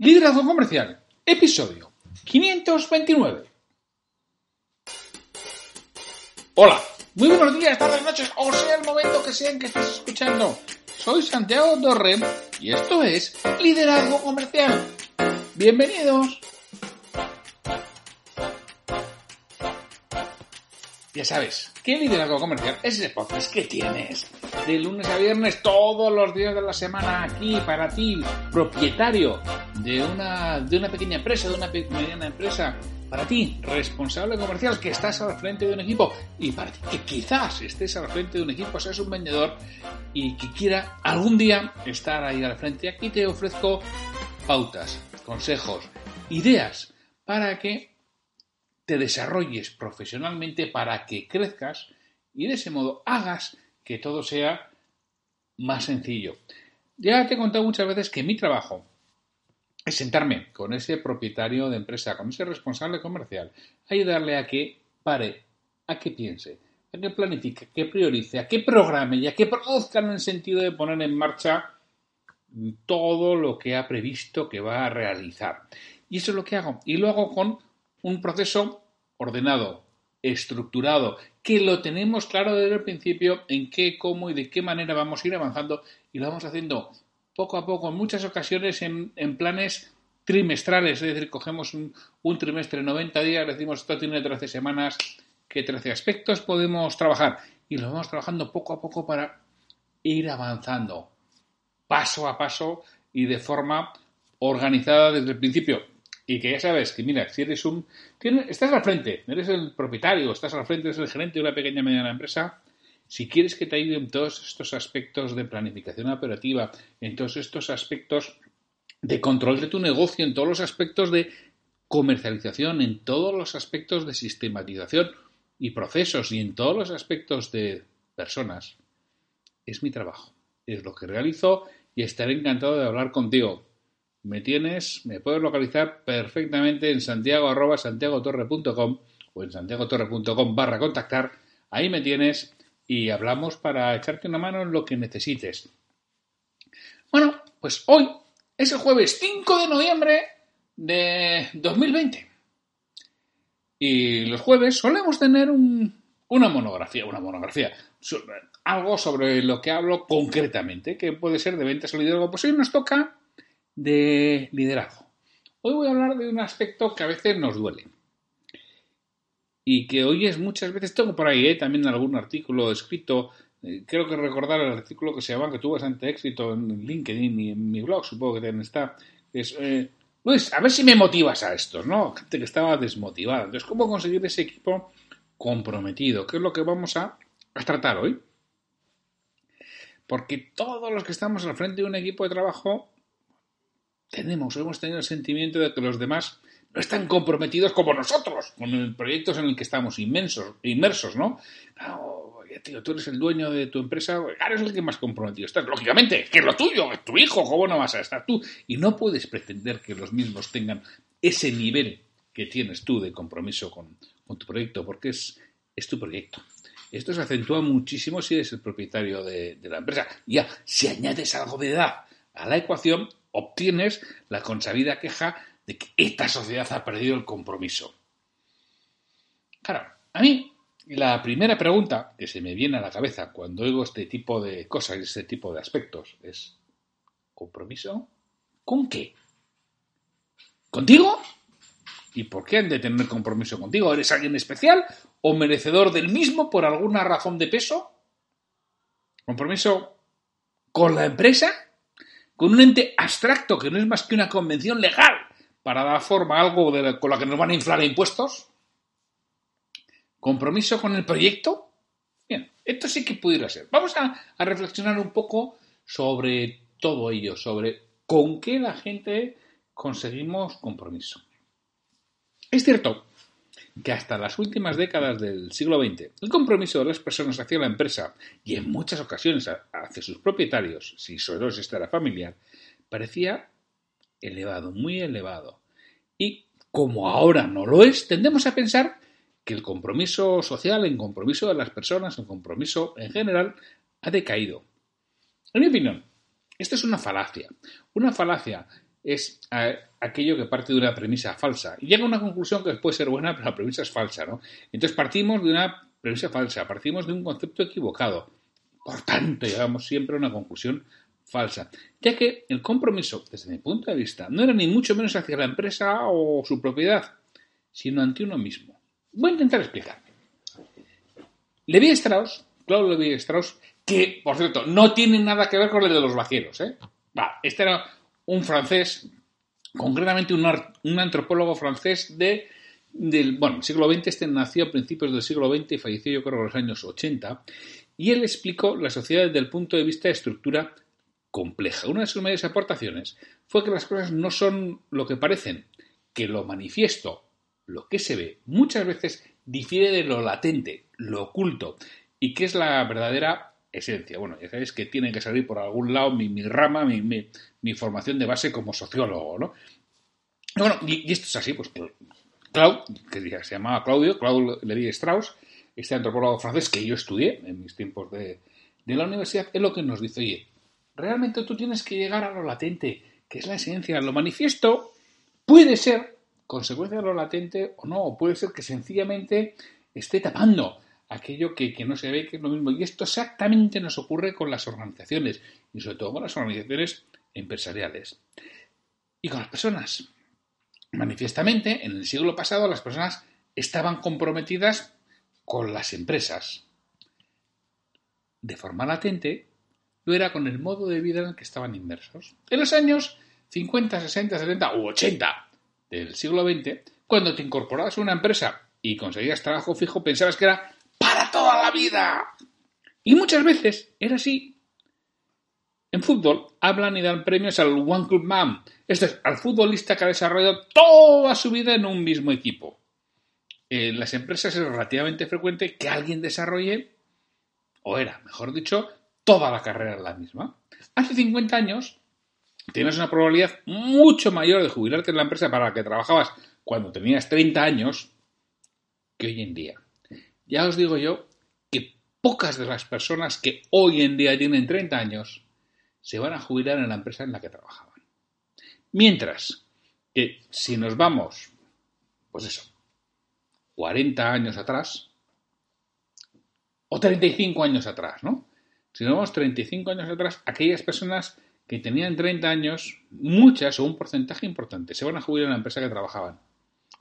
Liderazgo Comercial, episodio 529. Hola, muy buenos días, tardes, noches, o sea el momento que sea en que estés escuchando. Soy Santiago Torre y esto es Liderazgo Comercial. Bienvenidos. Ya sabes, ¿qué liderazgo comercial es ese podcast que tienes? De lunes a viernes, todos los días de la semana, aquí para ti, propietario de una, de una pequeña empresa, de una mediana empresa, para ti, responsable comercial, que estás al frente de un equipo, y para ti, que quizás estés al frente de un equipo, seas un vendedor y que quiera algún día estar ahí al frente. Aquí te ofrezco pautas, consejos, ideas para que te desarrolles profesionalmente para que crezcas y de ese modo hagas que todo sea más sencillo. Ya te he contado muchas veces que mi trabajo es sentarme con ese propietario de empresa, con ese responsable comercial, ayudarle a que pare, a que piense, a que planifique, a que priorice, a que programe y a que produzca en el sentido de poner en marcha todo lo que ha previsto que va a realizar. Y eso es lo que hago. Y lo hago con un proceso ordenado, estructurado, que lo tenemos claro desde el principio en qué, cómo y de qué manera vamos a ir avanzando y lo vamos haciendo poco a poco, en muchas ocasiones en, planes trimestrales, es decir, cogemos un, un, trimestre, 90 días, decimos esto tiene 13 semanas, ¿qué 13 aspectos podemos trabajar? Y lo vamos trabajando poco a poco para ir avanzando, paso a paso y de forma organizada desde el principio. Y que ya sabes que, mira, si eres un. estás al frente, eres el propietario, estás al frente, eres el gerente de una pequeña y mediana empresa. Si quieres que te ayude en todos estos aspectos de planificación operativa, en todos estos aspectos de control de tu negocio, en todos los aspectos de comercialización, en todos los aspectos de sistematización y procesos y en todos los aspectos de personas, es mi trabajo. Es lo que realizo y estaré encantado de hablar contigo me tienes, me puedes localizar perfectamente en santiago o en santiagotorre.com barra contactar. Ahí me tienes y hablamos para echarte una mano en lo que necesites. Bueno, pues hoy es el jueves 5 de noviembre de 2020. Y los jueves solemos tener una monografía, una monografía, algo sobre lo que hablo concretamente, que puede ser de ventas o liderazgo. Pues hoy nos toca de liderazgo. Hoy voy a hablar de un aspecto que a veces nos duele y que oyes muchas veces, tengo por ahí ¿eh? también algún artículo escrito, eh, creo que recordar el artículo que se llama que tuvo bastante éxito en LinkedIn y en mi blog, supongo que también está, es, eh, pues a ver si me motivas a esto, ¿no? Gente que estaba desmotivada. Entonces, ¿cómo conseguir ese equipo comprometido? ¿Qué es lo que vamos a, tratar hoy? Porque todos los que estamos al frente de un equipo de trabajo tenemos hemos tenido el sentimiento de que los demás no están comprometidos como nosotros con el proyecto en el que estamos inmensos, inmersos, ¿no? tío, tú eres el dueño de tu empresa, eres el que más comprometido estás. Lógicamente, que es lo tuyo, es tu hijo, ¿cómo no vas a estar tú? Y no puedes pretender que los mismos tengan ese nivel que tienes tú de compromiso con, tu proyecto, porque es, es tu proyecto. Esto se acentúa muchísimo si eres el propietario de, de la empresa. Ya, si añades algo de edad a la ecuación, obtienes la consabida queja de que esta sociedad ha perdido el compromiso. Claro, a mí la primera pregunta que se me viene a la cabeza cuando oigo este tipo de cosas este tipo de aspectos es ¿compromiso? ¿Con qué? ¿Contigo? ¿Y por qué han de tener compromiso contigo? ¿Eres alguien especial o merecedor del mismo por alguna razón de peso? ¿Compromiso con la empresa? con un ente abstracto que no es más que una convención legal para dar forma a algo con la que nos van a inflar impuestos? ¿Compromiso con el proyecto? Bien, esto sí que pudiera ser. Vamos a, reflexionar un poco sobre todo ello, sobre con qué la gente conseguimos compromiso. Es cierto que hasta las últimas décadas del siglo XX el compromiso de las personas hacia la empresa y en muchas ocasiones hacia sus propietarios, si solo esta era familiar, parecía elevado, muy elevado. Y como ahora no lo es, tendemos a pensar que el compromiso social, el compromiso de las personas, el compromiso en general, ha decaído. En mi opinión, esto es una falacia. Una falacia es aquello que parte de una premisa falsa. Y llega a una conclusión que puede ser buena, pero la premisa es falsa, ¿no? Entonces partimos de una premisa falsa, partimos de un concepto equivocado. Por tanto, llegamos siempre a una conclusión falsa, ya que el compromiso, desde mi punto de vista, no era ni mucho menos hacia la empresa o su propiedad, sino ante uno mismo. Voy a intentar explicarme. Levi Strauss, Claude Levi Strauss, que, por cierto, no tiene nada que ver con el de los vaqueros, ¿eh? este era un francés, concretamente un, antropólogo francés de, del bueno, siglo XX, este nació a principios del siglo XX y falleció yo creo en los años 80, y él explicó la sociedad desde el punto de vista de estructura compleja. Una de sus mayores aportaciones fue que las cosas no son lo que parecen, que lo manifiesto, lo que se ve, muchas veces difiere de lo latente, lo oculto, y que es la verdadera esencia. Bueno, ya sabéis que tiene que salir por algún lado mi, rama, mi, formación de base como sociólogo, ¿no? Bueno, y, esto es así, pues Claude, que se llamaba Claudio, Claude Levi Strauss, este antropólogo francés que yo estudié en mis tiempos de, de la universidad, es lo que nos dice, oye, realmente tú tienes que llegar a lo latente, que es la esencia, lo manifiesto puede ser consecuencia de lo latente o no, puede ser que sencillamente esté tapando aquello que, no se ve, que es lo mismo. Y esto exactamente nos ocurre con las organizaciones, y sobre todo con las organizaciones empresariales. Y con las personas. Manifiestamente, en el siglo pasado las personas estaban comprometidas con las empresas. De forma latente, lo era con el modo de vida en el que estaban inmersos. En los años 50, 60, 70 u 80 del siglo XX, cuando te incorporabas a una empresa y conseguías trabajo fijo, pensabas que era para toda la vida. Y muchas veces era así. En fútbol hablan y dan premios al One Club Man, esto es, al futbolista que ha desarrollado toda su vida en un mismo equipo. En las empresas es relativamente frecuente que alguien desarrolle, o era, mejor dicho, toda la carrera en la misma. Hace 50 años tienes una probabilidad mucho mayor de jubilarte en la empresa para la que trabajabas cuando tenías 30 años que hoy en día. Ya os digo yo que pocas de las personas que hoy en día tienen 30 años se van a jubilar en la empresa en la que trabajaban. Mientras que si nos vamos, pues eso, 40 años atrás, o 35 años atrás, ¿no? Si nos vamos 35 años atrás, aquellas personas que tenían 30 años, muchas o un porcentaje importante, se van a jubilar en la empresa que trabajaban.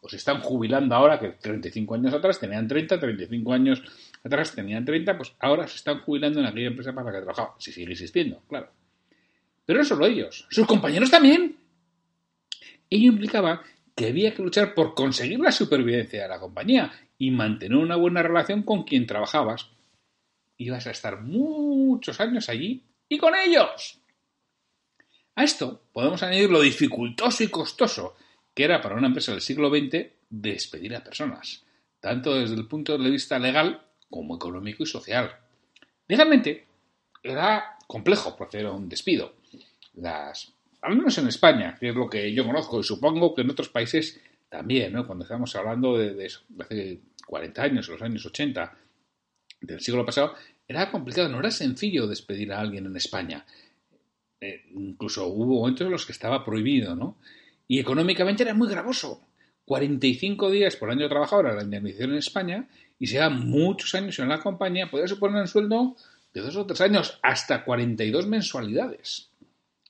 O se están jubilando ahora, que 35 años atrás tenían 30, 35 años atrás tenían 30, pues ahora se están jubilando en aquella empresa para la que trabajaban. Si sigue existiendo, claro. Pero no solo ellos, sus compañeros también. Ello implicaba que había que luchar por conseguir la supervivencia de la compañía y mantener una buena relación con quien trabajabas. Ibas a estar muchos años allí y con ellos. A esto podemos añadir lo dificultoso y costoso que era para una empresa del siglo XX despedir a personas, tanto desde el punto de vista legal como económico y social. Legalmente era complejo proceder a un despido. Las, al menos en España, que es lo que yo conozco, y supongo que en otros países también, ¿no? cuando estamos hablando de, eso, hace 40 años, los años 80 del siglo pasado, era complicado, no era sencillo despedir a alguien en España. Eh, incluso hubo momentos en los que estaba prohibido, ¿no? Y económicamente era muy gravoso. 45 días por año trabajador era la indemnización en España y si era muchos años en la compañía podía suponer un sueldo de dos o tres años, hasta 42 mensualidades.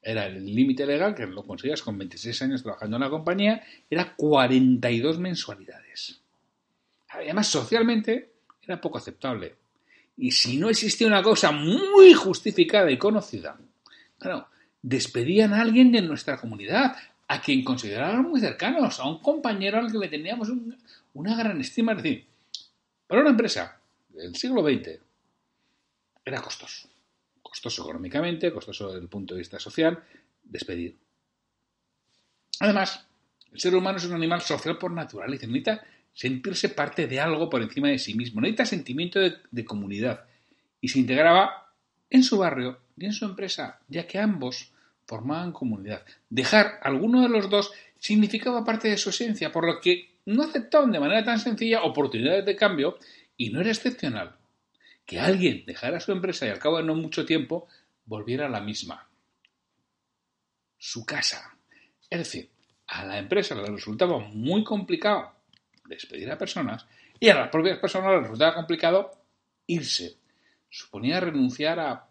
Era el límite legal que lo conseguías con 26 años trabajando en la compañía, era 42 mensualidades. Además, socialmente era poco aceptable. Y si no existía una cosa muy justificada y conocida, Claro, despedían a alguien de nuestra comunidad, a quien consideraban muy cercanos, a un compañero al que le teníamos una gran estima. Es decir, para una empresa del siglo XX era costoso. Costoso económicamente, costoso desde el punto de vista social, despedir. Además, el ser humano es un animal social por naturaleza. Necesita sentirse parte de algo por encima de sí mismo. Necesita sentimiento de comunidad. Y se integraba en su barrio y en su empresa, ya que ambos formaban comunidad. Dejar alguno de los dos significaba parte de su esencia, por lo que no aceptaban de manera tan sencilla oportunidades de cambio y no era excepcional que alguien dejara su empresa y al cabo de no mucho tiempo volviera a la misma. Su casa, Es decir, a la empresa le resultaba muy complicado despedir a personas y a las propias personas les resultaba complicado irse. Suponía renunciar a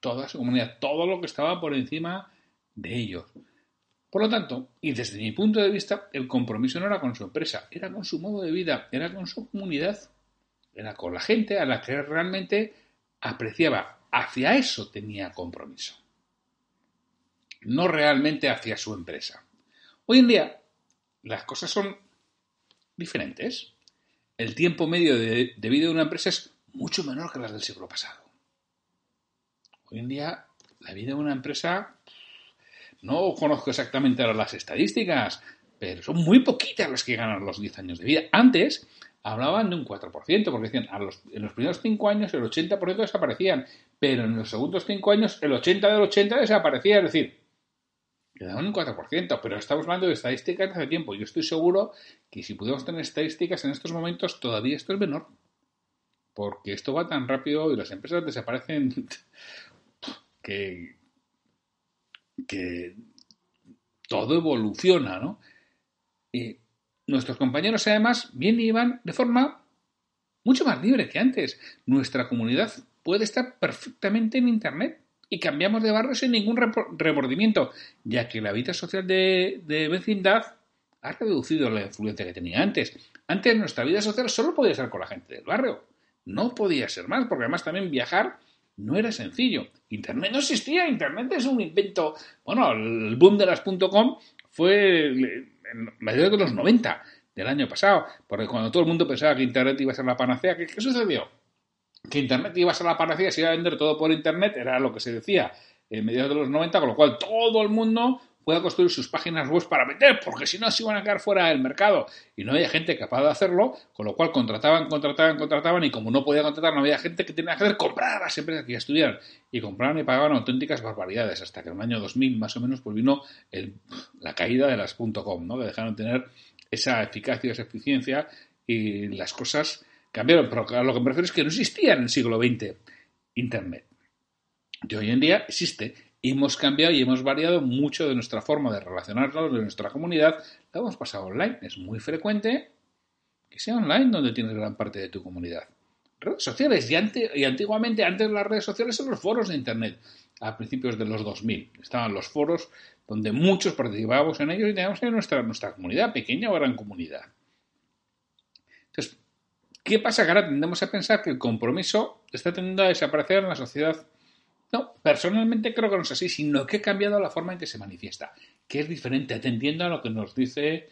toda su comunidad, todo lo que estaba por encima de ellos. Por lo tanto, y desde mi punto de vista, el compromiso no era con su empresa, era con su modo de vida, era con su comunidad, era con la gente a la que realmente apreciaba. Hacia eso tenía compromiso. No realmente hacia su empresa. Hoy en día, las cosas son diferentes. El tiempo medio de, vida de una empresa es mucho menor que las del siglo pasado. Hoy en día, la vida de una empresa, no conozco exactamente ahora las estadísticas, pero son muy poquitas las que ganan los 10 años de vida. Antes hablaban de un 4%, porque decían, en los primeros 5 años el 80% desaparecían, pero en los segundos 5 años el 80% del 80% desaparecía, es decir, quedaban un 4%, pero estamos hablando de estadísticas de hace tiempo. Yo estoy seguro que si pudiéramos tener estadísticas en estos momentos, todavía esto es menor. Porque esto va tan rápido y las empresas desaparecen que, todo evoluciona, ¿no? Y nuestros compañeros además bien iban de forma mucho más libre que antes. Nuestra comunidad puede estar perfectamente en Internet y cambiamos de barrio sin ningún remordimiento, ya que la vida social de, vecindad ha reducido la influencia que tenía antes. Antes nuestra vida social solo podía ser con la gente del barrio. No podía ser más, porque además también viajar no era sencillo. Internet no existía, Internet es un invento. Bueno, el boom de las .com fue en mediados de los 90 del año pasado, porque cuando todo el mundo pensaba que Internet iba a ser la panacea, ¿qué, qué sucedió? Que Internet iba a ser la panacea, se iba a vender todo por Internet, era lo que se decía en mediados de los 90, con lo cual todo el mundo pueda construir sus páginas web para vender, porque si no se iban a quedar fuera del mercado y no había gente capaz de hacerlo, con lo cual contrataban, contrataban, contrataban y como no podía contratar, no había gente que tenía que hacer comprar a las empresas que ya estuvieran y compraban y pagaban auténticas barbaridades hasta que en el año 2000 más o menos pues vino la caída de las .com, ¿no? que dejaron de tener esa eficacia, esa eficiencia y las cosas cambiaron, pero lo que me refiero es que no existía en el siglo XX Internet. Y hoy en día existe. hemos cambiado y hemos variado mucho de nuestra forma de relacionarnos, de nuestra comunidad. La hemos pasado online. Es muy frecuente que sea online donde tienes gran parte de tu comunidad. Redes sociales. Y, y antiguamente, antes las redes sociales, son los foros de Internet. A principios de los 2000. Estaban los foros donde muchos participábamos en ellos y teníamos nuestra, nuestra comunidad, pequeña o gran comunidad. Entonces, ¿Qué pasa? Que ahora tendemos a pensar que el compromiso está tendiendo a desaparecer en la sociedad. No, personalmente creo que no es así, sino que ha cambiado la forma en que se manifiesta, que es diferente, atendiendo a lo que nos dice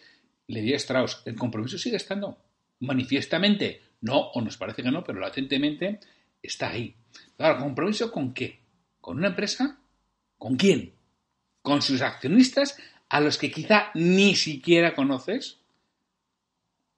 Levi Strauss. El compromiso sigue estando manifiestamente, no, o nos parece que no, pero latentemente está ahí. Claro, ¿compromiso con qué? ¿Con una empresa? ¿Con quién? ¿Con sus accionistas a los que quizá ni siquiera conoces?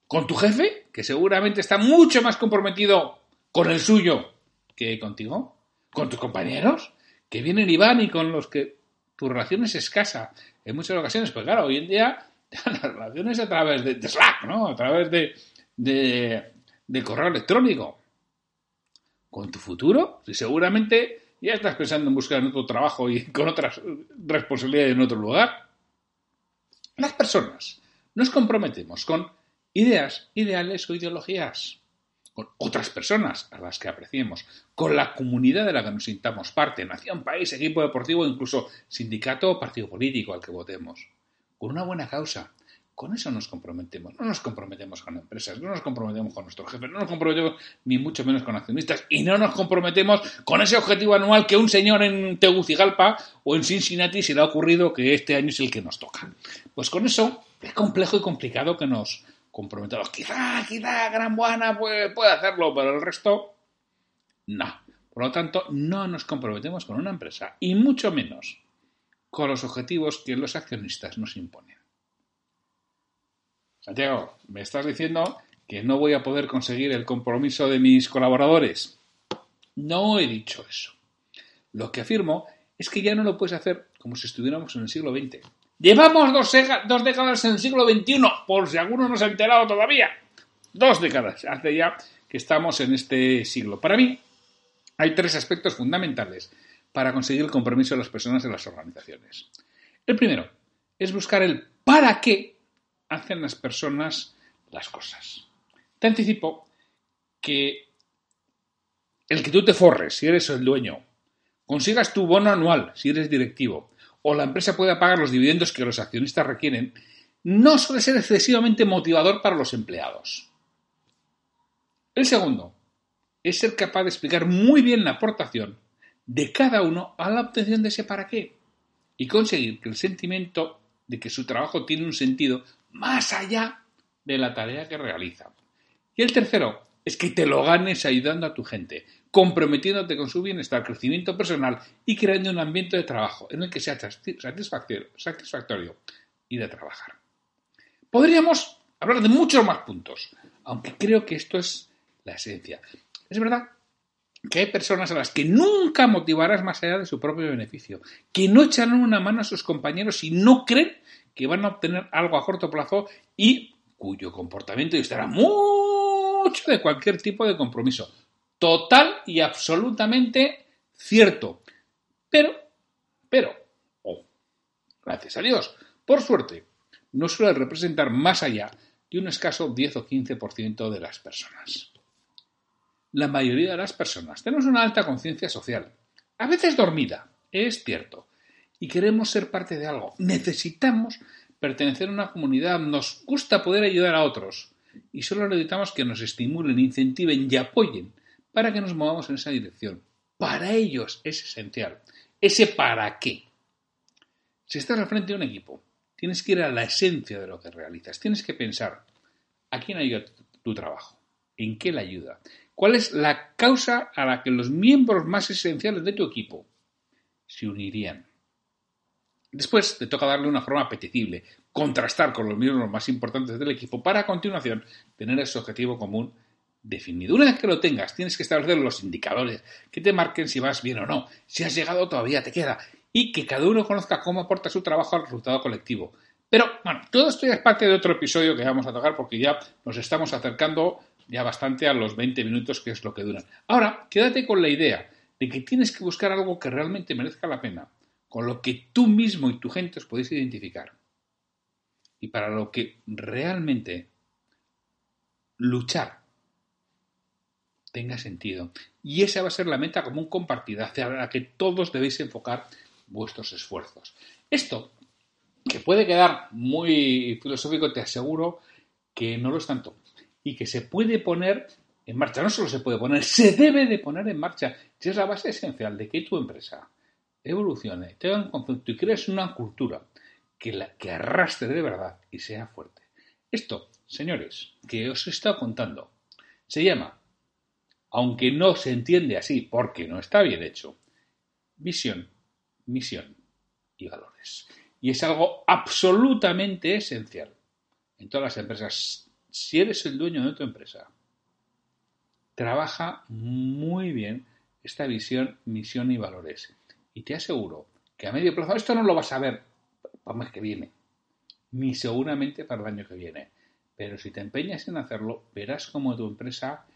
¿Con tu jefe? que seguramente está mucho más comprometido con el suyo que contigo, con tus compañeros, que vienen y van y con los que tu relación es escasa en muchas ocasiones. Pues claro, hoy en día las relaciones a través de, Slack, ¿no? A través de, de, correo electrónico. Con tu futuro, si seguramente ya estás pensando en buscar otro trabajo y con otras responsabilidades en otro lugar. Las personas nos comprometemos con ideas, ideales o ideologías, con otras personas a las que apreciemos, con la comunidad de la que nos sintamos parte, nación, país, equipo deportivo, incluso sindicato o partido político al que votemos, con una buena causa. Con eso nos comprometemos. No nos comprometemos con empresas, no nos comprometemos con nuestro jefe, no nos comprometemos ni mucho menos con accionistas y no nos comprometemos con ese objetivo anual que un señor en Tegucigalpa o en Cincinnati se le ha ocurrido que este año es el que nos toca. Pues con eso es complejo y complicado que nos comprometidos. Quizá, quizá Gran Buana puede, puede hacerlo, pero el resto no. Por lo tanto, no nos comprometemos con una empresa y mucho menos con los objetivos que los accionistas nos imponen. Santiago, me estás diciendo que no voy a poder conseguir el compromiso de mis colaboradores. No he dicho eso. Lo que afirmo es que ya no lo puedes hacer como si estuviéramos en el siglo XX. Llevamos dos, décadas en el siglo XXI, por si alguno no se ha enterado todavía. Dos décadas hace ya que estamos en este siglo. Para mí, hay tres aspectos fundamentales para conseguir el compromiso de las personas en las organizaciones. El primero, es buscar el para qué hacen las personas las cosas. Te anticipo que el que tú te forres, si eres el dueño, consigas tu bono anual, si eres directivo, o la empresa pueda pagar los dividendos que los accionistas requieren, no suele ser excesivamente motivador para los empleados. El segundo es ser capaz de explicar muy bien la aportación de cada uno a la obtención de ese para qué y conseguir que el sentimiento de que su trabajo tiene un sentido más allá de la tarea que realiza. Y el tercero es que te lo ganes ayudando a tu gente, comprometiéndote con su bienestar, crecimiento personal y creando un ambiente de trabajo en el que sea satisfactorio y de trabajar. Podríamos hablar de muchos más puntos, aunque creo que esto es la esencia. Es verdad que hay personas a las que nunca motivarás más allá de su propio beneficio, que no echarán una mano a sus compañeros y no creen que van a obtener algo a corto plazo y cuyo comportamiento estará mucho de cualquier tipo de compromiso. Total y absolutamente cierto. Pero, pero, oh, gracias a Dios, por suerte, no suele representar más allá de un escaso 10 o 15% de las personas la mayoría de las personas tenemos una alta conciencia social, a veces dormida, es cierto, y queremos ser parte de algo. Necesitamos pertenecer a una comunidad, nos gusta poder ayudar a otros y solo necesitamos que nos estimulen, incentiven y apoyen para que nos movamos en esa dirección. Para ellos es esencial. Ese para qué. Si estás al frente de un equipo, tienes que ir a la esencia de lo que realizas. Tienes que pensar a quién ayuda tu trabajo, en qué le ayuda, ¿Cuál es la causa a la que los miembros más esenciales de tu equipo se unirían? Después te toca darle una forma apetecible, contrastar con los miembros más importantes del equipo para a continuación tener ese objetivo común definido. Una vez que lo tengas, tienes que establecer los indicadores que te marquen si vas bien o no, si has llegado todavía te queda, y que cada uno conozca cómo aporta su trabajo al resultado colectivo. Pero, bueno, todo esto ya es parte de otro episodio que vamos a tocar porque ya nos estamos acercando ya bastante a los 20 minutos que es lo que duran. Ahora, quédate con la idea de que tienes que buscar algo que realmente merezca la pena, con lo que tú mismo y tu gente os podéis identificar. Y para lo que realmente luchar tenga sentido. Y esa va a ser la meta común compartida hacia la que todos debéis enfocar vuestros esfuerzos. Esto, que puede quedar muy filosófico, te aseguro que no lo es tanto y que se puede poner en marcha. No solo se puede poner, se debe de poner en marcha. es la base esencial de que tu empresa evolucione, tenga un concepto y crees una cultura que, la, que arrastre de verdad y sea fuerte. Esto, señores, que os he estado contando, se llama, aunque no se entiende así porque no está bien hecho, visión, misión y valores. Y es algo absolutamente esencial en todas las empresas si eres el dueño de tu empresa, trabaja muy bien esta visión, misión y valores. Y te aseguro que a medio plazo, esto no lo vas a ver para el mes que viene, ni seguramente para el año que viene. Pero si te empeñas en hacerlo, verás cómo tu empresa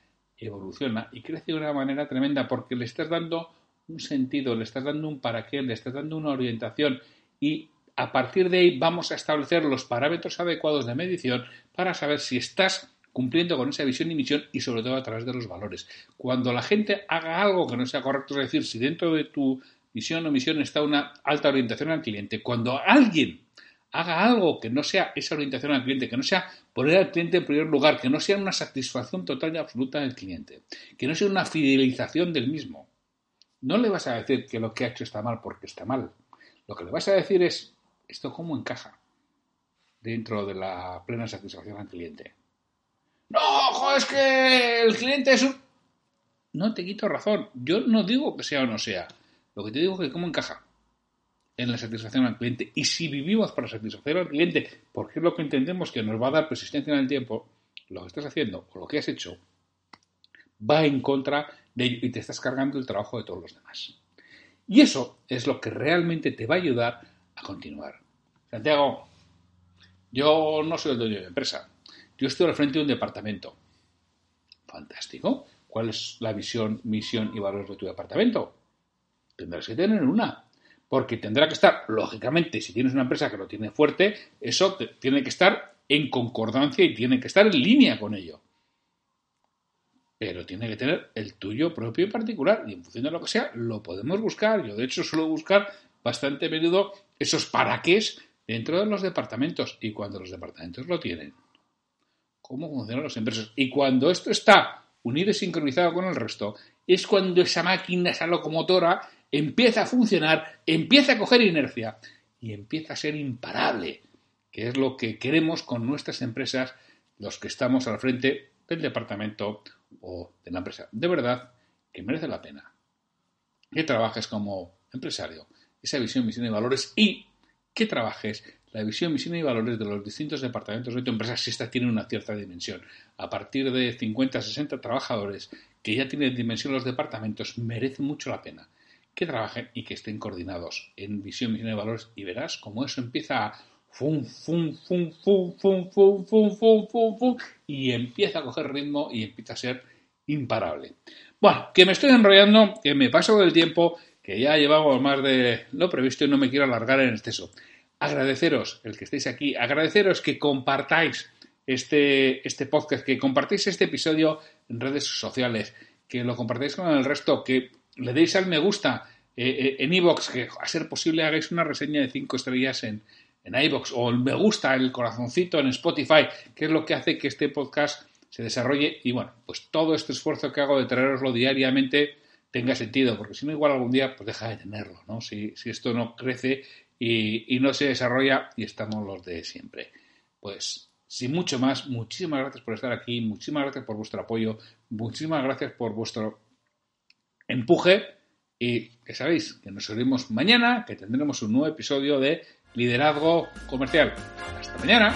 evoluciona y crece de una manera tremenda porque le estás dando un sentido, le estás dando un para qué, le estás dando una orientación y a partir de ahí vamos a establecer los parámetros adecuados de medición para saber si estás cumpliendo con esa visión y misión y sobre todo a través de los valores. Cuando la gente haga algo que no sea correcto, es decir, si dentro de tu visión o misión está una alta orientación al cliente, cuando alguien haga algo que no sea esa orientación al cliente, que no sea poner al cliente en primer lugar, que no sea una satisfacción total y absoluta del cliente, que no sea una fidelización del mismo, no le vas a decir que lo que ha hecho está mal porque está mal. Lo que le vas a decir es, ¿Esto cómo encaja dentro de la plena satisfacción al cliente? No, ojo, es que el cliente es un... No te quito razón. Yo no digo que sea o no sea. Lo que te digo es que cómo encaja en la satisfacción al cliente. Y si vivimos para satisfacer al cliente, porque es lo que entendemos que nos va a dar persistencia en el tiempo, lo que estás haciendo o lo que has hecho va en contra de ello y te estás cargando el trabajo de todos los demás. Y eso es lo que realmente te va a ayudar a continuar. Santiago, yo no soy el dueño de la empresa. Yo estoy al frente de un departamento. Fantástico. ¿Cuál es la visión, misión y valores de tu departamento? Tendrás que tener una. Porque tendrá que estar, lógicamente, si tienes una empresa que lo tiene fuerte, eso tiene que estar en concordancia y tiene que estar en línea con ello. Pero tiene que tener el tuyo propio y particular, y en función de lo que sea, lo podemos buscar. Yo, de hecho, suelo buscar bastante a menudo esos para qué dentro de los departamentos, y cuando los departamentos lo tienen, cómo funcionan las empresas. Y cuando esto está unido y sincronizado con el resto, es cuando esa máquina, esa locomotora, empieza a funcionar, empieza a coger inercia y empieza a ser imparable, que es lo que queremos con nuestras empresas, los que estamos al frente del departamento o de la empresa. De verdad que merece la pena que trabajes como empresario, esa visión, misión y valores y que trabajes la visión, misión y valores de los distintos departamentos de tu empresa si esta tiene una cierta dimensión. A partir de 50, 60 trabajadores que ya tienen dimensión los departamentos, merece mucho la pena que trabajen y que estén coordinados en visión, misión y valores y verás cómo eso empieza a fum, fum, fum, fum, fum, fum, fum, fum, fum, fum, y empieza a coger ritmo y empieza a ser imparable. Bueno, que me estoy enrollando, que me paso del tiempo, que ya llevamos más de lo previsto y no me quiero alargar en exceso. Agradeceros el que estéis aquí, agradeceros que compartáis este, este podcast, que compartáis este episodio en redes sociales, que lo compartáis con el resto, que le deis al me gusta eh, eh, en iBox, que a ser posible hagáis una reseña de 5 estrellas en, en iBox o el me gusta, el corazoncito en Spotify, que es lo que hace que este podcast se desarrolle y bueno, pues todo este esfuerzo que hago de traeroslo diariamente tenga sentido, porque si no igual algún día pues deja de tenerlo, ¿no? Si, si esto no crece y, y no se desarrolla y estamos los de siempre. Pues sin mucho más, muchísimas gracias por estar aquí, muchísimas gracias por vuestro apoyo, muchísimas gracias por vuestro empuje y que sabéis que nos veremos mañana, que tendremos un nuevo episodio de Liderazgo Comercial. Hasta mañana.